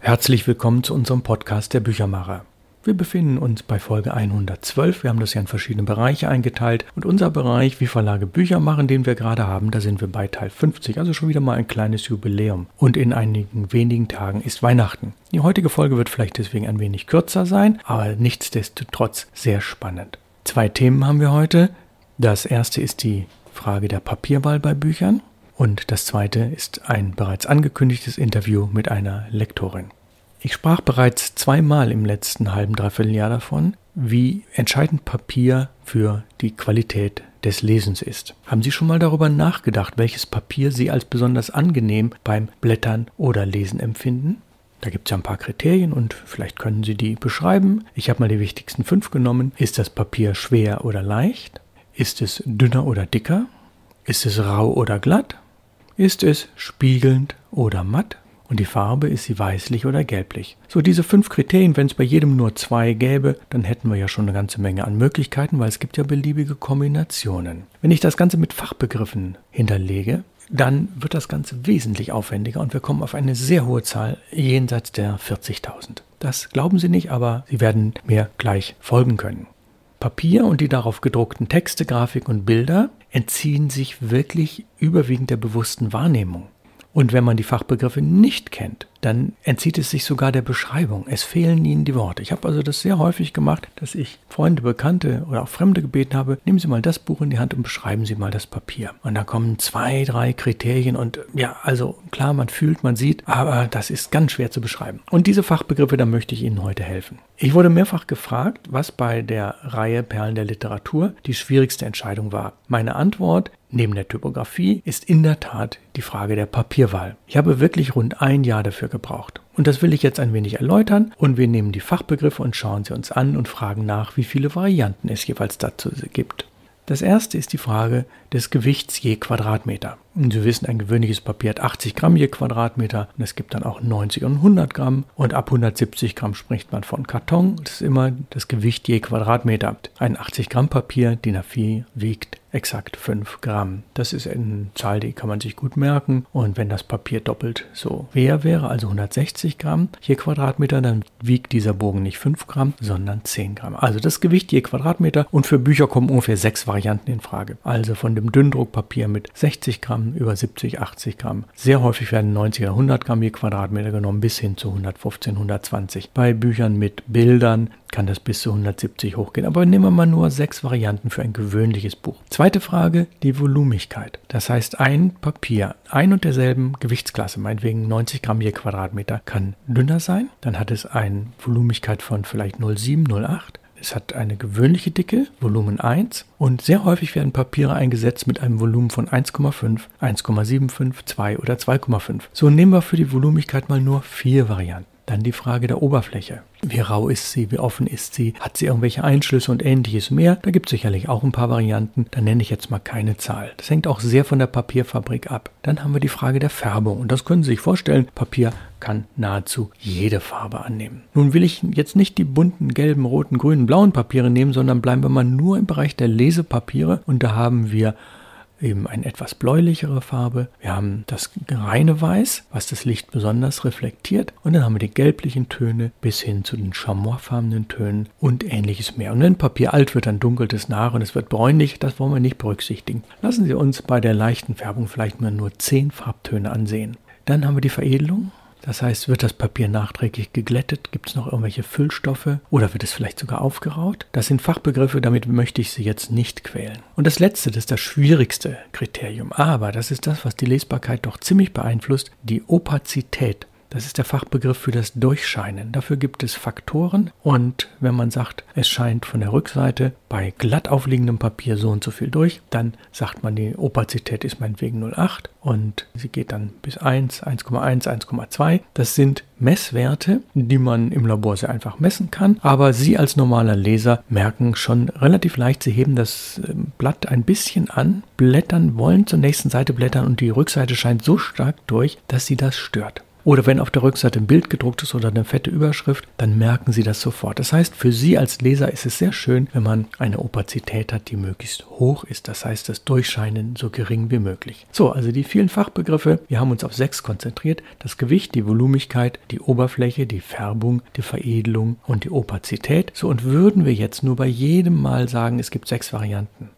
Herzlich willkommen zu unserem Podcast der Büchermacher. Wir befinden uns bei Folge 112. Wir haben das ja in verschiedene Bereiche eingeteilt. Und unser Bereich, wie Verlage Bücher machen, den wir gerade haben, da sind wir bei Teil 50. Also schon wieder mal ein kleines Jubiläum. Und in einigen wenigen Tagen ist Weihnachten. Die heutige Folge wird vielleicht deswegen ein wenig kürzer sein, aber nichtsdestotrotz sehr spannend. Zwei Themen haben wir heute. Das erste ist die Frage der Papierwahl bei Büchern. Und das zweite ist ein bereits angekündigtes Interview mit einer Lektorin. Ich sprach bereits zweimal im letzten halben, dreiviertel Jahr davon, wie entscheidend Papier für die Qualität des Lesens ist. Haben Sie schon mal darüber nachgedacht, welches Papier Sie als besonders angenehm beim Blättern oder Lesen empfinden? Da gibt es ja ein paar Kriterien und vielleicht können Sie die beschreiben. Ich habe mal die wichtigsten fünf genommen. Ist das Papier schwer oder leicht? Ist es dünner oder dicker? Ist es rau oder glatt? Ist es spiegelnd oder matt? Und die Farbe, ist sie weißlich oder gelblich? So, diese fünf Kriterien, wenn es bei jedem nur zwei gäbe, dann hätten wir ja schon eine ganze Menge an Möglichkeiten, weil es gibt ja beliebige Kombinationen. Wenn ich das Ganze mit Fachbegriffen hinterlege, dann wird das Ganze wesentlich aufwendiger und wir kommen auf eine sehr hohe Zahl jenseits der 40.000. Das glauben Sie nicht, aber Sie werden mir gleich folgen können. Papier und die darauf gedruckten Texte, Grafik und Bilder entziehen sich wirklich überwiegend der bewussten Wahrnehmung. Und wenn man die Fachbegriffe nicht kennt, dann entzieht es sich sogar der Beschreibung. Es fehlen ihnen die Worte. Ich habe also das sehr häufig gemacht, dass ich Freunde, Bekannte oder auch Fremde gebeten habe, nehmen Sie mal das Buch in die Hand und beschreiben Sie mal das Papier. Und da kommen zwei, drei Kriterien und ja, also klar, man fühlt, man sieht, aber das ist ganz schwer zu beschreiben. Und diese Fachbegriffe, da möchte ich Ihnen heute helfen. Ich wurde mehrfach gefragt, was bei der Reihe Perlen der Literatur die schwierigste Entscheidung war. Meine Antwort, Neben der Typografie ist in der Tat die Frage der Papierwahl. Ich habe wirklich rund ein Jahr dafür gebraucht. Und das will ich jetzt ein wenig erläutern und wir nehmen die Fachbegriffe und schauen sie uns an und fragen nach, wie viele Varianten es jeweils dazu gibt. Das erste ist die Frage des Gewichts je Quadratmeter. Und Sie wissen, ein gewöhnliches Papier hat 80 Gramm je Quadratmeter und es gibt dann auch 90 und 100 Gramm und ab 170 Gramm spricht man von Karton. Das ist immer das Gewicht je Quadratmeter. Ein 80 Gramm Papier, DIN A4, wiegt exakt 5 Gramm. Das ist eine Zahl, die kann man sich gut merken. Und wenn das Papier doppelt so schwer wäre, also 160 Gramm je Quadratmeter, dann wiegt dieser Bogen nicht 5 Gramm, sondern 10 Gramm. Also das Gewicht je Quadratmeter. Und für Bücher kommen ungefähr sechs Varianten in Frage. Also von dem Dünndruckpapier mit 60 Gramm über 70, 80 Gramm. Sehr häufig werden 90 oder 100 Gramm je Quadratmeter genommen, bis hin zu 115, 120. Bei Büchern mit Bildern kann das bis zu 170 hochgehen. Aber nehmen wir mal nur sechs Varianten für ein gewöhnliches Buch. Zweite Frage, die Volumigkeit. Das heißt, ein Papier, ein und derselben Gewichtsklasse, meinetwegen 90 Gramm je Quadratmeter, kann dünner sein. Dann hat es eine Volumigkeit von vielleicht 0,7, 0,8. Es hat eine gewöhnliche Dicke, Volumen 1, und sehr häufig werden Papiere eingesetzt mit einem Volumen von 1,5, 1,75, 2 oder 2,5. So nehmen wir für die Volumigkeit mal nur vier Varianten. Dann die Frage der Oberfläche. Wie rau ist sie? Wie offen ist sie? Hat sie irgendwelche Einschlüsse und ähnliches mehr? Da gibt es sicherlich auch ein paar Varianten. Da nenne ich jetzt mal keine Zahl. Das hängt auch sehr von der Papierfabrik ab. Dann haben wir die Frage der Färbung. Und das können Sie sich vorstellen. Papier kann nahezu jede Farbe annehmen. Nun will ich jetzt nicht die bunten gelben, roten, grünen, blauen Papiere nehmen, sondern bleiben wir mal nur im Bereich der Lesepapiere. Und da haben wir eben eine etwas bläulichere Farbe. Wir haben das reine Weiß, was das Licht besonders reflektiert. Und dann haben wir die gelblichen Töne bis hin zu den chamoisfarbenen Tönen und ähnliches mehr. Und wenn Papier alt wird, dann dunkelt es nach und es wird bräunlich. Das wollen wir nicht berücksichtigen. Lassen Sie uns bei der leichten Färbung vielleicht mal nur zehn Farbtöne ansehen. Dann haben wir die Veredelung. Das heißt, wird das Papier nachträglich geglättet? Gibt es noch irgendwelche Füllstoffe? Oder wird es vielleicht sogar aufgeraut? Das sind Fachbegriffe, damit möchte ich Sie jetzt nicht quälen. Und das letzte, das ist das schwierigste Kriterium. Aber das ist das, was die Lesbarkeit doch ziemlich beeinflusst, die Opazität. Das ist der Fachbegriff für das Durchscheinen. Dafür gibt es Faktoren und wenn man sagt, es scheint von der Rückseite bei glatt aufliegendem Papier so und so viel durch, dann sagt man, die Opazität ist meinetwegen 0,8 und sie geht dann bis 1, 1,1, 1,2. Das sind Messwerte, die man im Labor sehr einfach messen kann, aber Sie als normaler Leser merken schon relativ leicht, Sie heben das ähm, Blatt ein bisschen an, blättern wollen, zur nächsten Seite blättern und die Rückseite scheint so stark durch, dass Sie das stört. Oder wenn auf der Rückseite ein Bild gedruckt ist oder eine fette Überschrift, dann merken Sie das sofort. Das heißt, für Sie als Leser ist es sehr schön, wenn man eine Opazität hat, die möglichst hoch ist. Das heißt, das Durchscheinen so gering wie möglich. So, also die vielen Fachbegriffe. Wir haben uns auf sechs konzentriert. Das Gewicht, die Volumigkeit, die Oberfläche, die Färbung, die Veredelung und die Opazität. So, und würden wir jetzt nur bei jedem Mal sagen, es gibt sechs Varianten.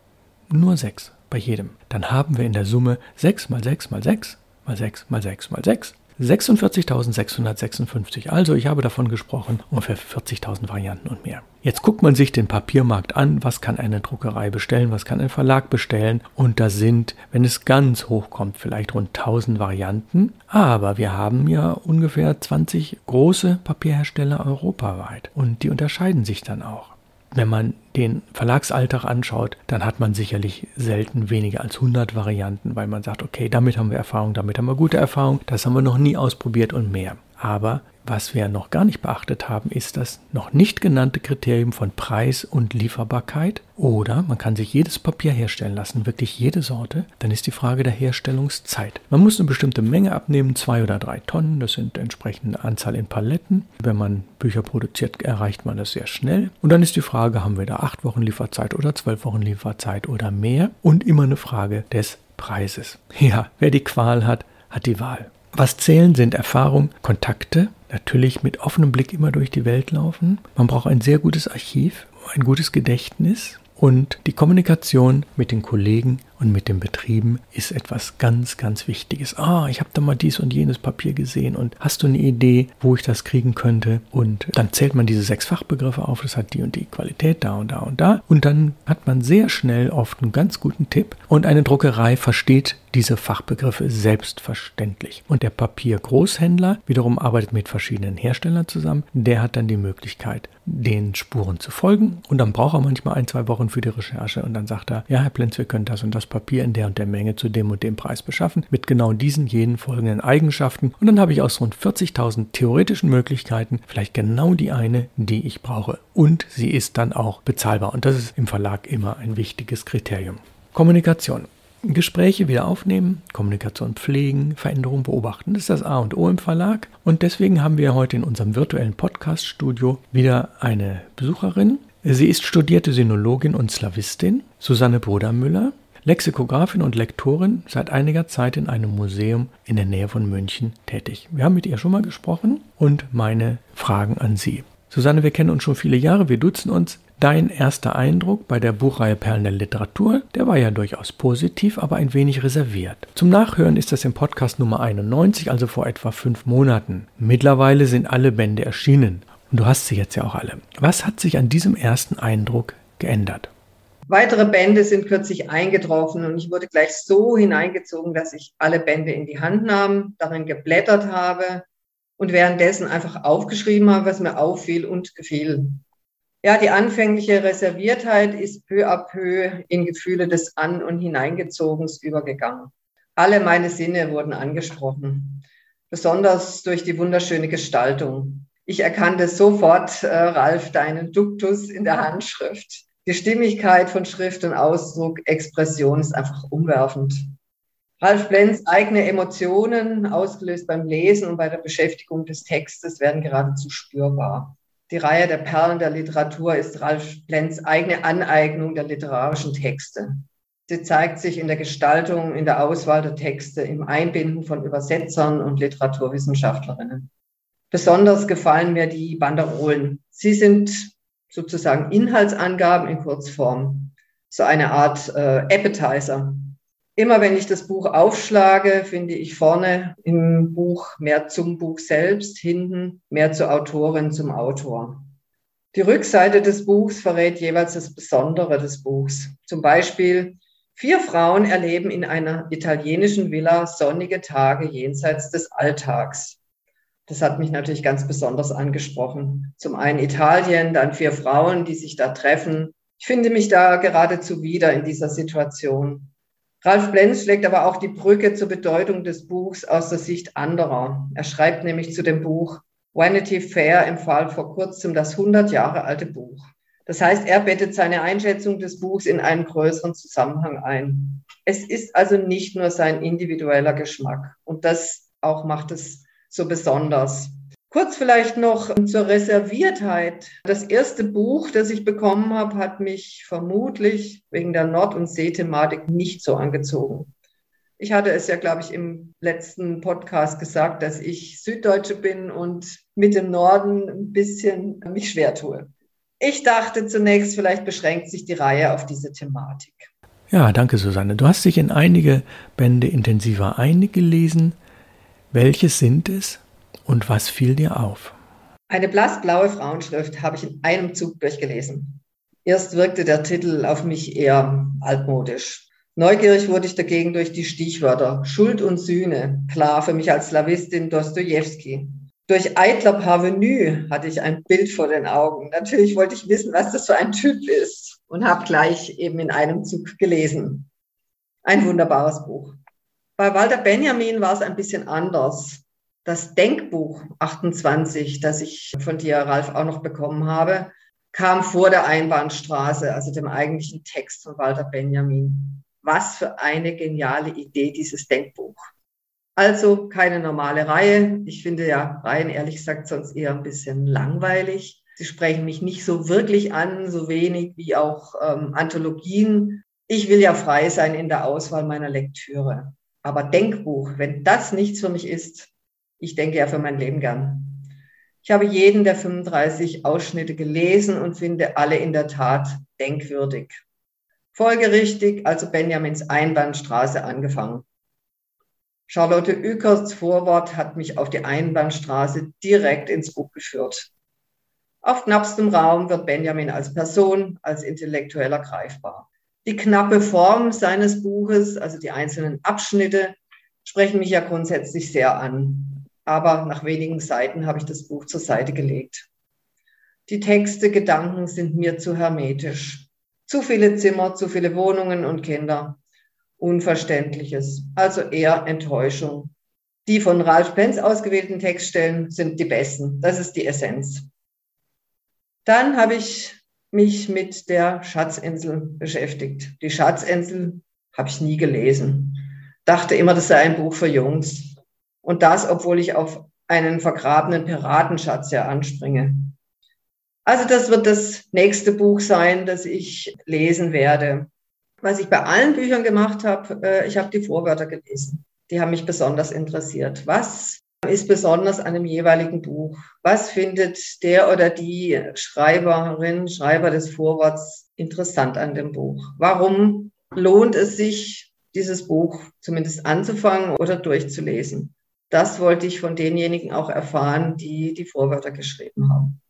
Nur sechs bei jedem. Dann haben wir in der Summe 6 mal 6 mal 6 mal 6 mal 6 mal 6 46.656. Also ich habe davon gesprochen, ungefähr 40.000 Varianten und mehr. Jetzt guckt man sich den Papiermarkt an, was kann eine Druckerei bestellen, was kann ein Verlag bestellen und da sind, wenn es ganz hoch kommt, vielleicht rund 1000 Varianten, aber wir haben ja ungefähr 20 große Papierhersteller europaweit und die unterscheiden sich dann auch. Wenn man den Verlagsalltag anschaut, dann hat man sicherlich selten weniger als 100 Varianten, weil man sagt, okay, damit haben wir Erfahrung, damit haben wir gute Erfahrung, das haben wir noch nie ausprobiert und mehr. Aber was wir noch gar nicht beachtet haben, ist das noch nicht genannte Kriterium von Preis und Lieferbarkeit. Oder man kann sich jedes Papier herstellen lassen, wirklich jede Sorte. Dann ist die Frage der Herstellungszeit. Man muss eine bestimmte Menge abnehmen, zwei oder drei Tonnen. Das sind entsprechende Anzahl in Paletten. Wenn man Bücher produziert, erreicht man das sehr schnell. Und dann ist die Frage, haben wir da acht Wochen Lieferzeit oder zwölf Wochen Lieferzeit oder mehr? Und immer eine Frage des Preises. Ja, wer die Qual hat, hat die Wahl. Was zählen sind Erfahrung, Kontakte, natürlich mit offenem Blick immer durch die Welt laufen. Man braucht ein sehr gutes Archiv, ein gutes Gedächtnis und die Kommunikation mit den Kollegen und mit den Betrieben ist etwas ganz, ganz Wichtiges. Ah, ich habe da mal dies und jenes Papier gesehen und hast du eine Idee, wo ich das kriegen könnte? Und dann zählt man diese sechs Fachbegriffe auf, das hat die und die Qualität da und da und da. Und dann hat man sehr schnell oft einen ganz guten Tipp und eine Druckerei versteht diese Fachbegriffe selbstverständlich. Und der Papiergroßhändler wiederum arbeitet mit verschiedenen Herstellern zusammen. Der hat dann die Möglichkeit, den Spuren zu folgen. Und dann braucht er manchmal ein, zwei Wochen für die Recherche. Und dann sagt er, ja, Herr Plenz, wir können das und das Papier in der und der Menge zu dem und dem Preis beschaffen, mit genau diesen, jenen folgenden Eigenschaften. Und dann habe ich aus rund 40.000 theoretischen Möglichkeiten vielleicht genau die eine, die ich brauche. Und sie ist dann auch bezahlbar. Und das ist im Verlag immer ein wichtiges Kriterium. Kommunikation. Gespräche wieder aufnehmen, Kommunikation pflegen, Veränderungen beobachten. Das ist das A und O im Verlag. Und deswegen haben wir heute in unserem virtuellen Podcast-Studio wieder eine Besucherin. Sie ist studierte Sinologin und Slawistin, Susanne Brudermüller, Lexikografin und Lektorin, seit einiger Zeit in einem Museum in der Nähe von München tätig. Wir haben mit ihr schon mal gesprochen und meine Fragen an Sie. Susanne, wir kennen uns schon viele Jahre, wir duzen uns. Dein erster Eindruck bei der Buchreihe Perlen der Literatur, der war ja durchaus positiv, aber ein wenig reserviert. Zum Nachhören ist das im Podcast Nummer 91, also vor etwa fünf Monaten. Mittlerweile sind alle Bände erschienen und du hast sie jetzt ja auch alle. Was hat sich an diesem ersten Eindruck geändert? Weitere Bände sind kürzlich eingetroffen und ich wurde gleich so hineingezogen, dass ich alle Bände in die Hand nahm, darin geblättert habe und währenddessen einfach aufgeschrieben habe, was mir auffiel und gefiel. Ja, die anfängliche Reserviertheit ist peu à peu in Gefühle des An- und Hineingezogens übergegangen. Alle meine Sinne wurden angesprochen, besonders durch die wunderschöne Gestaltung. Ich erkannte sofort, äh, Ralf, deinen Duktus in der Handschrift. Die Stimmigkeit von Schrift und Ausdruck, Expression ist einfach umwerfend. Ralf Blenz eigene Emotionen, ausgelöst beim Lesen und bei der Beschäftigung des Textes, werden geradezu spürbar. Die Reihe der Perlen der Literatur ist Ralf Plenz eigene Aneignung der literarischen Texte. Sie zeigt sich in der Gestaltung, in der Auswahl der Texte, im Einbinden von Übersetzern und Literaturwissenschaftlerinnen. Besonders gefallen mir die Banderolen. Sie sind sozusagen Inhaltsangaben in Kurzform, so eine Art äh, Appetizer Immer wenn ich das Buch aufschlage, finde ich vorne im Buch mehr zum Buch selbst, hinten mehr zur Autorin, zum Autor. Die Rückseite des Buchs verrät jeweils das Besondere des Buchs. Zum Beispiel, vier Frauen erleben in einer italienischen Villa sonnige Tage jenseits des Alltags. Das hat mich natürlich ganz besonders angesprochen. Zum einen Italien, dann vier Frauen, die sich da treffen. Ich finde mich da geradezu wieder in dieser Situation. Ralf Blenz schlägt aber auch die Brücke zur Bedeutung des Buchs aus der Sicht anderer. Er schreibt nämlich zu dem Buch, Vanity Fair empfahl vor kurzem das 100 Jahre alte Buch. Das heißt, er bettet seine Einschätzung des Buchs in einen größeren Zusammenhang ein. Es ist also nicht nur sein individueller Geschmack. Und das auch macht es so besonders. Kurz vielleicht noch zur Reserviertheit. Das erste Buch, das ich bekommen habe, hat mich vermutlich wegen der Nord- und See-Thematik nicht so angezogen. Ich hatte es ja, glaube ich, im letzten Podcast gesagt, dass ich Süddeutsche bin und mit dem Norden ein bisschen mich schwer tue. Ich dachte zunächst, vielleicht beschränkt sich die Reihe auf diese Thematik. Ja, danke Susanne. Du hast dich in einige Bände intensiver eingelesen. Welche sind es und was fiel dir auf? Eine blassblaue Frauenschrift habe ich in einem Zug durchgelesen. Erst wirkte der Titel auf mich eher altmodisch. Neugierig wurde ich dagegen durch die Stichwörter Schuld und Sühne, klar für mich als Slawistin Dostoevsky, durch Eitler Parvenu hatte ich ein Bild vor den Augen. Natürlich wollte ich wissen, was das für ein Typ ist und habe gleich eben in einem Zug gelesen. Ein wunderbares Buch. Bei Walter Benjamin war es ein bisschen anders. Das Denkbuch 28, das ich von dir, Ralf, auch noch bekommen habe, kam vor der Einbahnstraße, also dem eigentlichen Text von Walter Benjamin. Was für eine geniale Idee, dieses Denkbuch. Also keine normale Reihe. Ich finde ja Reihen ehrlich gesagt sonst eher ein bisschen langweilig. Sie sprechen mich nicht so wirklich an, so wenig wie auch ähm, Anthologien. Ich will ja frei sein in der Auswahl meiner Lektüre. Aber Denkbuch, wenn das nichts für mich ist, ich denke ja für mein Leben gern. Ich habe jeden der 35 Ausschnitte gelesen und finde alle in der Tat denkwürdig. Folgerichtig also Benjamins Einbahnstraße angefangen. Charlotte Ückers Vorwort hat mich auf die Einbahnstraße direkt ins Buch geführt. Auf knappstem Raum wird Benjamin als Person, als Intellektueller greifbar. Die knappe Form seines Buches, also die einzelnen Abschnitte, sprechen mich ja grundsätzlich sehr an. Aber nach wenigen Seiten habe ich das Buch zur Seite gelegt. Die Texte, Gedanken sind mir zu hermetisch. Zu viele Zimmer, zu viele Wohnungen und Kinder. Unverständliches, also eher Enttäuschung. Die von Ralph Penz ausgewählten Textstellen sind die besten. Das ist die Essenz. Dann habe ich mich mit der Schatzinsel beschäftigt. Die Schatzinsel habe ich nie gelesen. Dachte immer, das sei ein Buch für Jungs. Und das, obwohl ich auf einen vergrabenen Piratenschatz ja anspringe. Also das wird das nächste Buch sein, das ich lesen werde. Was ich bei allen Büchern gemacht habe, äh, ich habe die Vorwörter gelesen. Die haben mich besonders interessiert. Was ist besonders an dem jeweiligen Buch? Was findet der oder die Schreiberin, Schreiber des Vorworts interessant an dem Buch? Warum lohnt es sich, dieses Buch zumindest anzufangen oder durchzulesen? Das wollte ich von denjenigen auch erfahren, die die Vorwörter geschrieben haben.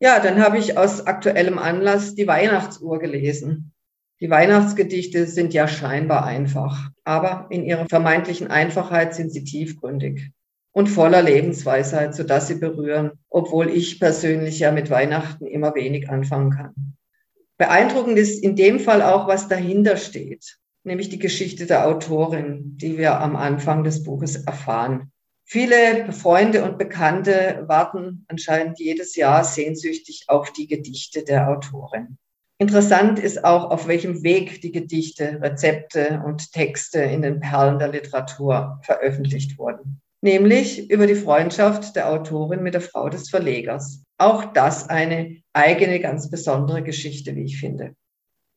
Ja, dann habe ich aus aktuellem Anlass die Weihnachtsuhr gelesen. Die Weihnachtsgedichte sind ja scheinbar einfach, aber in ihrer vermeintlichen Einfachheit sind sie tiefgründig und voller Lebensweisheit, sodass sie berühren, obwohl ich persönlich ja mit Weihnachten immer wenig anfangen kann. Beeindruckend ist in dem Fall auch, was dahinter steht, nämlich die Geschichte der Autorin, die wir am Anfang des Buches erfahren. Viele Freunde und Bekannte warten anscheinend jedes Jahr sehnsüchtig auf die Gedichte der Autorin. Interessant ist auch, auf welchem Weg die Gedichte, Rezepte und Texte in den Perlen der Literatur veröffentlicht wurden. Nämlich über die Freundschaft der Autorin mit der Frau des Verlegers. Auch das eine eigene, ganz besondere Geschichte, wie ich finde.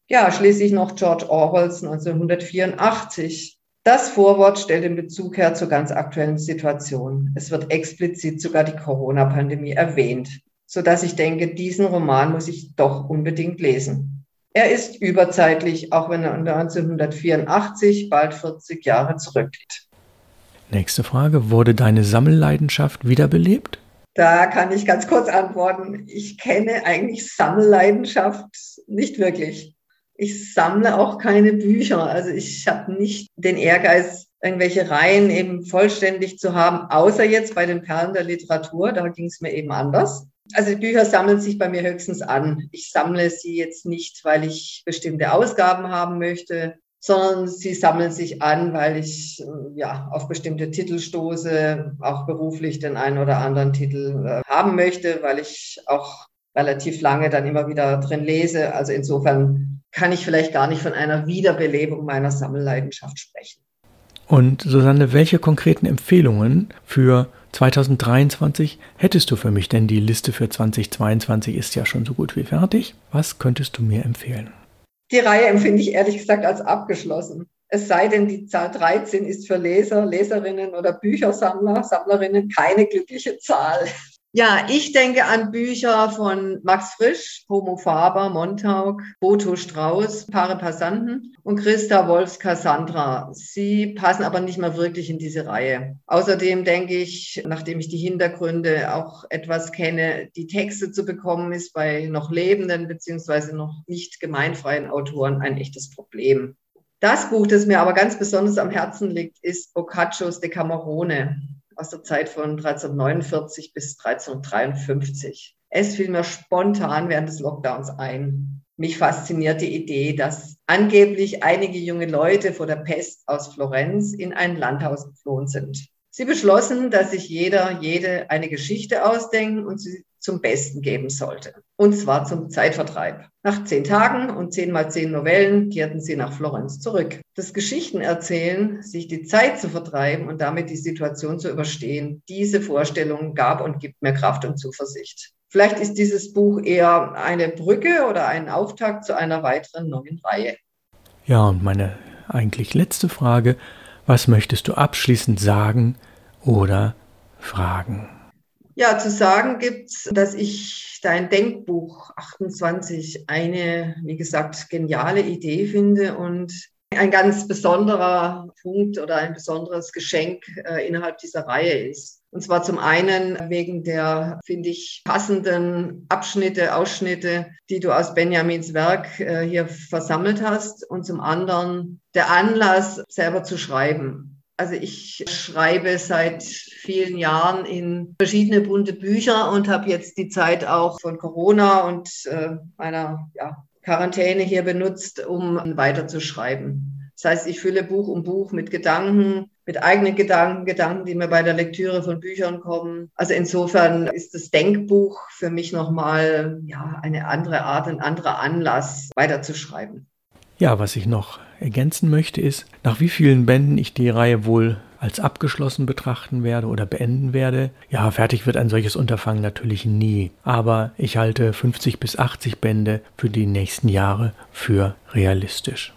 Ja, schließlich noch George Orwells 1984. Das Vorwort stellt den Bezug her zur ganz aktuellen Situation. Es wird explizit sogar die Corona-Pandemie erwähnt sodass ich denke, diesen Roman muss ich doch unbedingt lesen. Er ist überzeitlich, auch wenn er 1984 bald 40 Jahre zurückliegt. Nächste Frage. Wurde deine Sammelleidenschaft wiederbelebt? Da kann ich ganz kurz antworten. Ich kenne eigentlich Sammelleidenschaft nicht wirklich. Ich sammle auch keine Bücher. Also ich habe nicht den Ehrgeiz, irgendwelche Reihen eben vollständig zu haben, außer jetzt bei den Perlen der Literatur. Da ging es mir eben anders. Also die Bücher sammeln sich bei mir höchstens an. Ich sammle sie jetzt nicht, weil ich bestimmte Ausgaben haben möchte, sondern sie sammeln sich an, weil ich äh, ja auf bestimmte Titel stoße, auch beruflich den einen oder anderen Titel äh, haben möchte, weil ich auch relativ lange dann immer wieder drin lese. Also insofern kann ich vielleicht gar nicht von einer Wiederbelebung meiner Sammelleidenschaft sprechen. Und Susanne, welche konkreten Empfehlungen für 2023 hättest du für mich, denn die Liste für 2022 ist ja schon so gut wie fertig. Was könntest du mir empfehlen? Die Reihe empfinde ich ehrlich gesagt als abgeschlossen. Es sei denn, die Zahl 13 ist für Leser, Leserinnen oder Büchersammler, Sammlerinnen keine glückliche Zahl. Ja, ich denke an Bücher von Max Frisch, Homo Faber, Montauk, Boto Strauß, Paare Passanten und Christa Wolfs Cassandra. Sie passen aber nicht mehr wirklich in diese Reihe. Außerdem denke ich, nachdem ich die Hintergründe auch etwas kenne, die Texte zu bekommen ist bei noch lebenden beziehungsweise noch nicht gemeinfreien Autoren ein echtes Problem. Das Buch, das mir aber ganz besonders am Herzen liegt, ist Boccaccios Decamerone aus der Zeit von 1349 bis 1353. Es fiel mir spontan während des Lockdowns ein. Mich fasziniert die Idee, dass angeblich einige junge Leute vor der Pest aus Florenz in ein Landhaus geflohen sind. Sie beschlossen, dass sich jeder, jede eine Geschichte ausdenken und sie zum Besten geben sollte. Und zwar zum Zeitvertreib. Nach zehn Tagen und zehn mal zehn Novellen kehrten sie nach Florenz zurück. Das Geschichtenerzählen, sich die Zeit zu vertreiben und damit die Situation zu überstehen, diese Vorstellung gab und gibt mir Kraft und Zuversicht. Vielleicht ist dieses Buch eher eine Brücke oder ein Auftakt zu einer weiteren neuen Reihe. Ja, und meine eigentlich letzte Frage, was möchtest du abschließend sagen oder fragen? Ja, zu sagen gibt's, dass ich dein Denkbuch 28 eine, wie gesagt, geniale Idee finde und ein ganz besonderer Punkt oder ein besonderes Geschenk äh, innerhalb dieser Reihe ist. Und zwar zum einen wegen der, finde ich, passenden Abschnitte, Ausschnitte, die du aus Benjamins Werk äh, hier versammelt hast. Und zum anderen der Anlass, selber zu schreiben. Also ich schreibe seit vielen Jahren in verschiedene bunte Bücher und habe jetzt die Zeit auch von Corona und äh, meiner ja, Quarantäne hier benutzt, um weiterzuschreiben. Das heißt, ich fülle Buch um Buch mit Gedanken, mit eigenen Gedanken, Gedanken, die mir bei der Lektüre von Büchern kommen. Also insofern ist das Denkbuch für mich nochmal ja, eine andere Art, ein anderer Anlass, weiterzuschreiben. Ja, was ich noch ergänzen möchte, ist, nach wie vielen Bänden ich die Reihe wohl als abgeschlossen betrachten werde oder beenden werde. Ja, fertig wird ein solches Unterfangen natürlich nie, aber ich halte 50 bis 80 Bände für die nächsten Jahre für realistisch.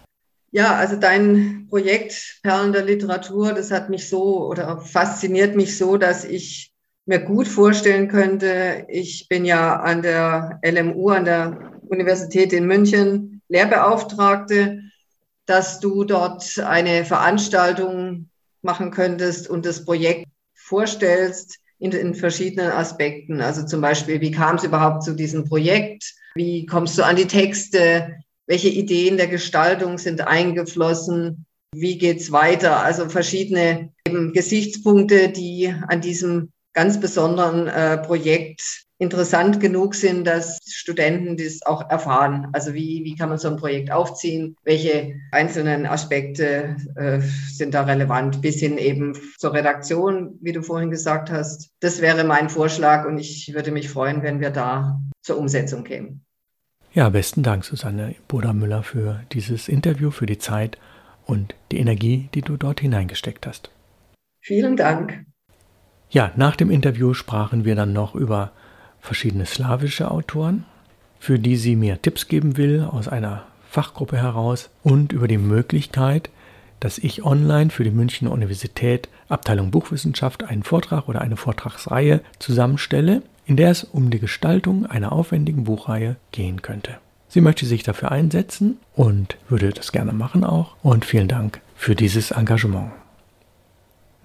Ja, also dein Projekt Perlen der Literatur, das hat mich so oder fasziniert mich so, dass ich mir gut vorstellen könnte, ich bin ja an der LMU, an der Universität in München, Lehrbeauftragte, dass du dort eine Veranstaltung machen könntest und das Projekt vorstellst in, in verschiedenen Aspekten. Also zum Beispiel, wie kam es überhaupt zu diesem Projekt? Wie kommst du an die Texte? Welche Ideen der Gestaltung sind eingeflossen? Wie geht's weiter? Also verschiedene Gesichtspunkte, die an diesem ganz besonderen äh, Projekt interessant genug sind, dass Studenten das auch erfahren. Also wie, wie kann man so ein Projekt aufziehen? Welche einzelnen Aspekte äh, sind da relevant? Bis hin eben zur Redaktion, wie du vorhin gesagt hast. Das wäre mein Vorschlag und ich würde mich freuen, wenn wir da zur Umsetzung kämen. Ja, besten Dank, Susanne Bodermüller, für dieses Interview, für die Zeit und die Energie, die du dort hineingesteckt hast. Vielen Dank. Ja, nach dem Interview sprachen wir dann noch über verschiedene slawische Autoren, für die sie mir Tipps geben will aus einer Fachgruppe heraus und über die Möglichkeit, dass ich online für die Münchner Universität Abteilung Buchwissenschaft einen Vortrag oder eine Vortragsreihe zusammenstelle, in der es um die Gestaltung einer aufwendigen Buchreihe gehen könnte. Sie möchte sich dafür einsetzen und würde das gerne machen auch. Und vielen Dank für dieses Engagement.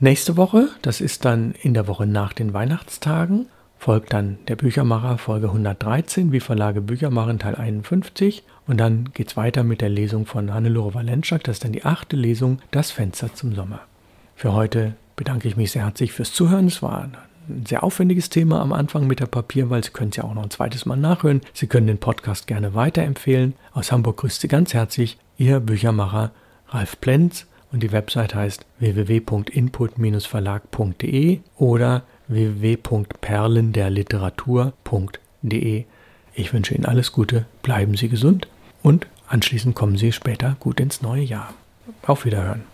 Nächste Woche, das ist dann in der Woche nach den Weihnachtstagen, folgt dann der Büchermacher Folge 113, wie Verlage Bücher machen, Teil 51. Und dann geht es weiter mit der Lesung von Hannelore Valenschak. Das ist dann die achte Lesung, Das Fenster zum Sommer. Für heute bedanke ich mich sehr herzlich fürs Zuhören. Es war ein sehr aufwendiges Thema am Anfang mit der Papierwahl. Sie können es ja auch noch ein zweites Mal nachhören. Sie können den Podcast gerne weiterempfehlen. Aus Hamburg grüßt Sie ganz herzlich Ihr Büchermacher Ralf Plenz und die Website heißt www.input-verlag.de oder www.perlenderliteratur.de. Ich wünsche Ihnen alles Gute, bleiben Sie gesund und anschließend kommen Sie später gut ins neue Jahr. Auf Wiederhören.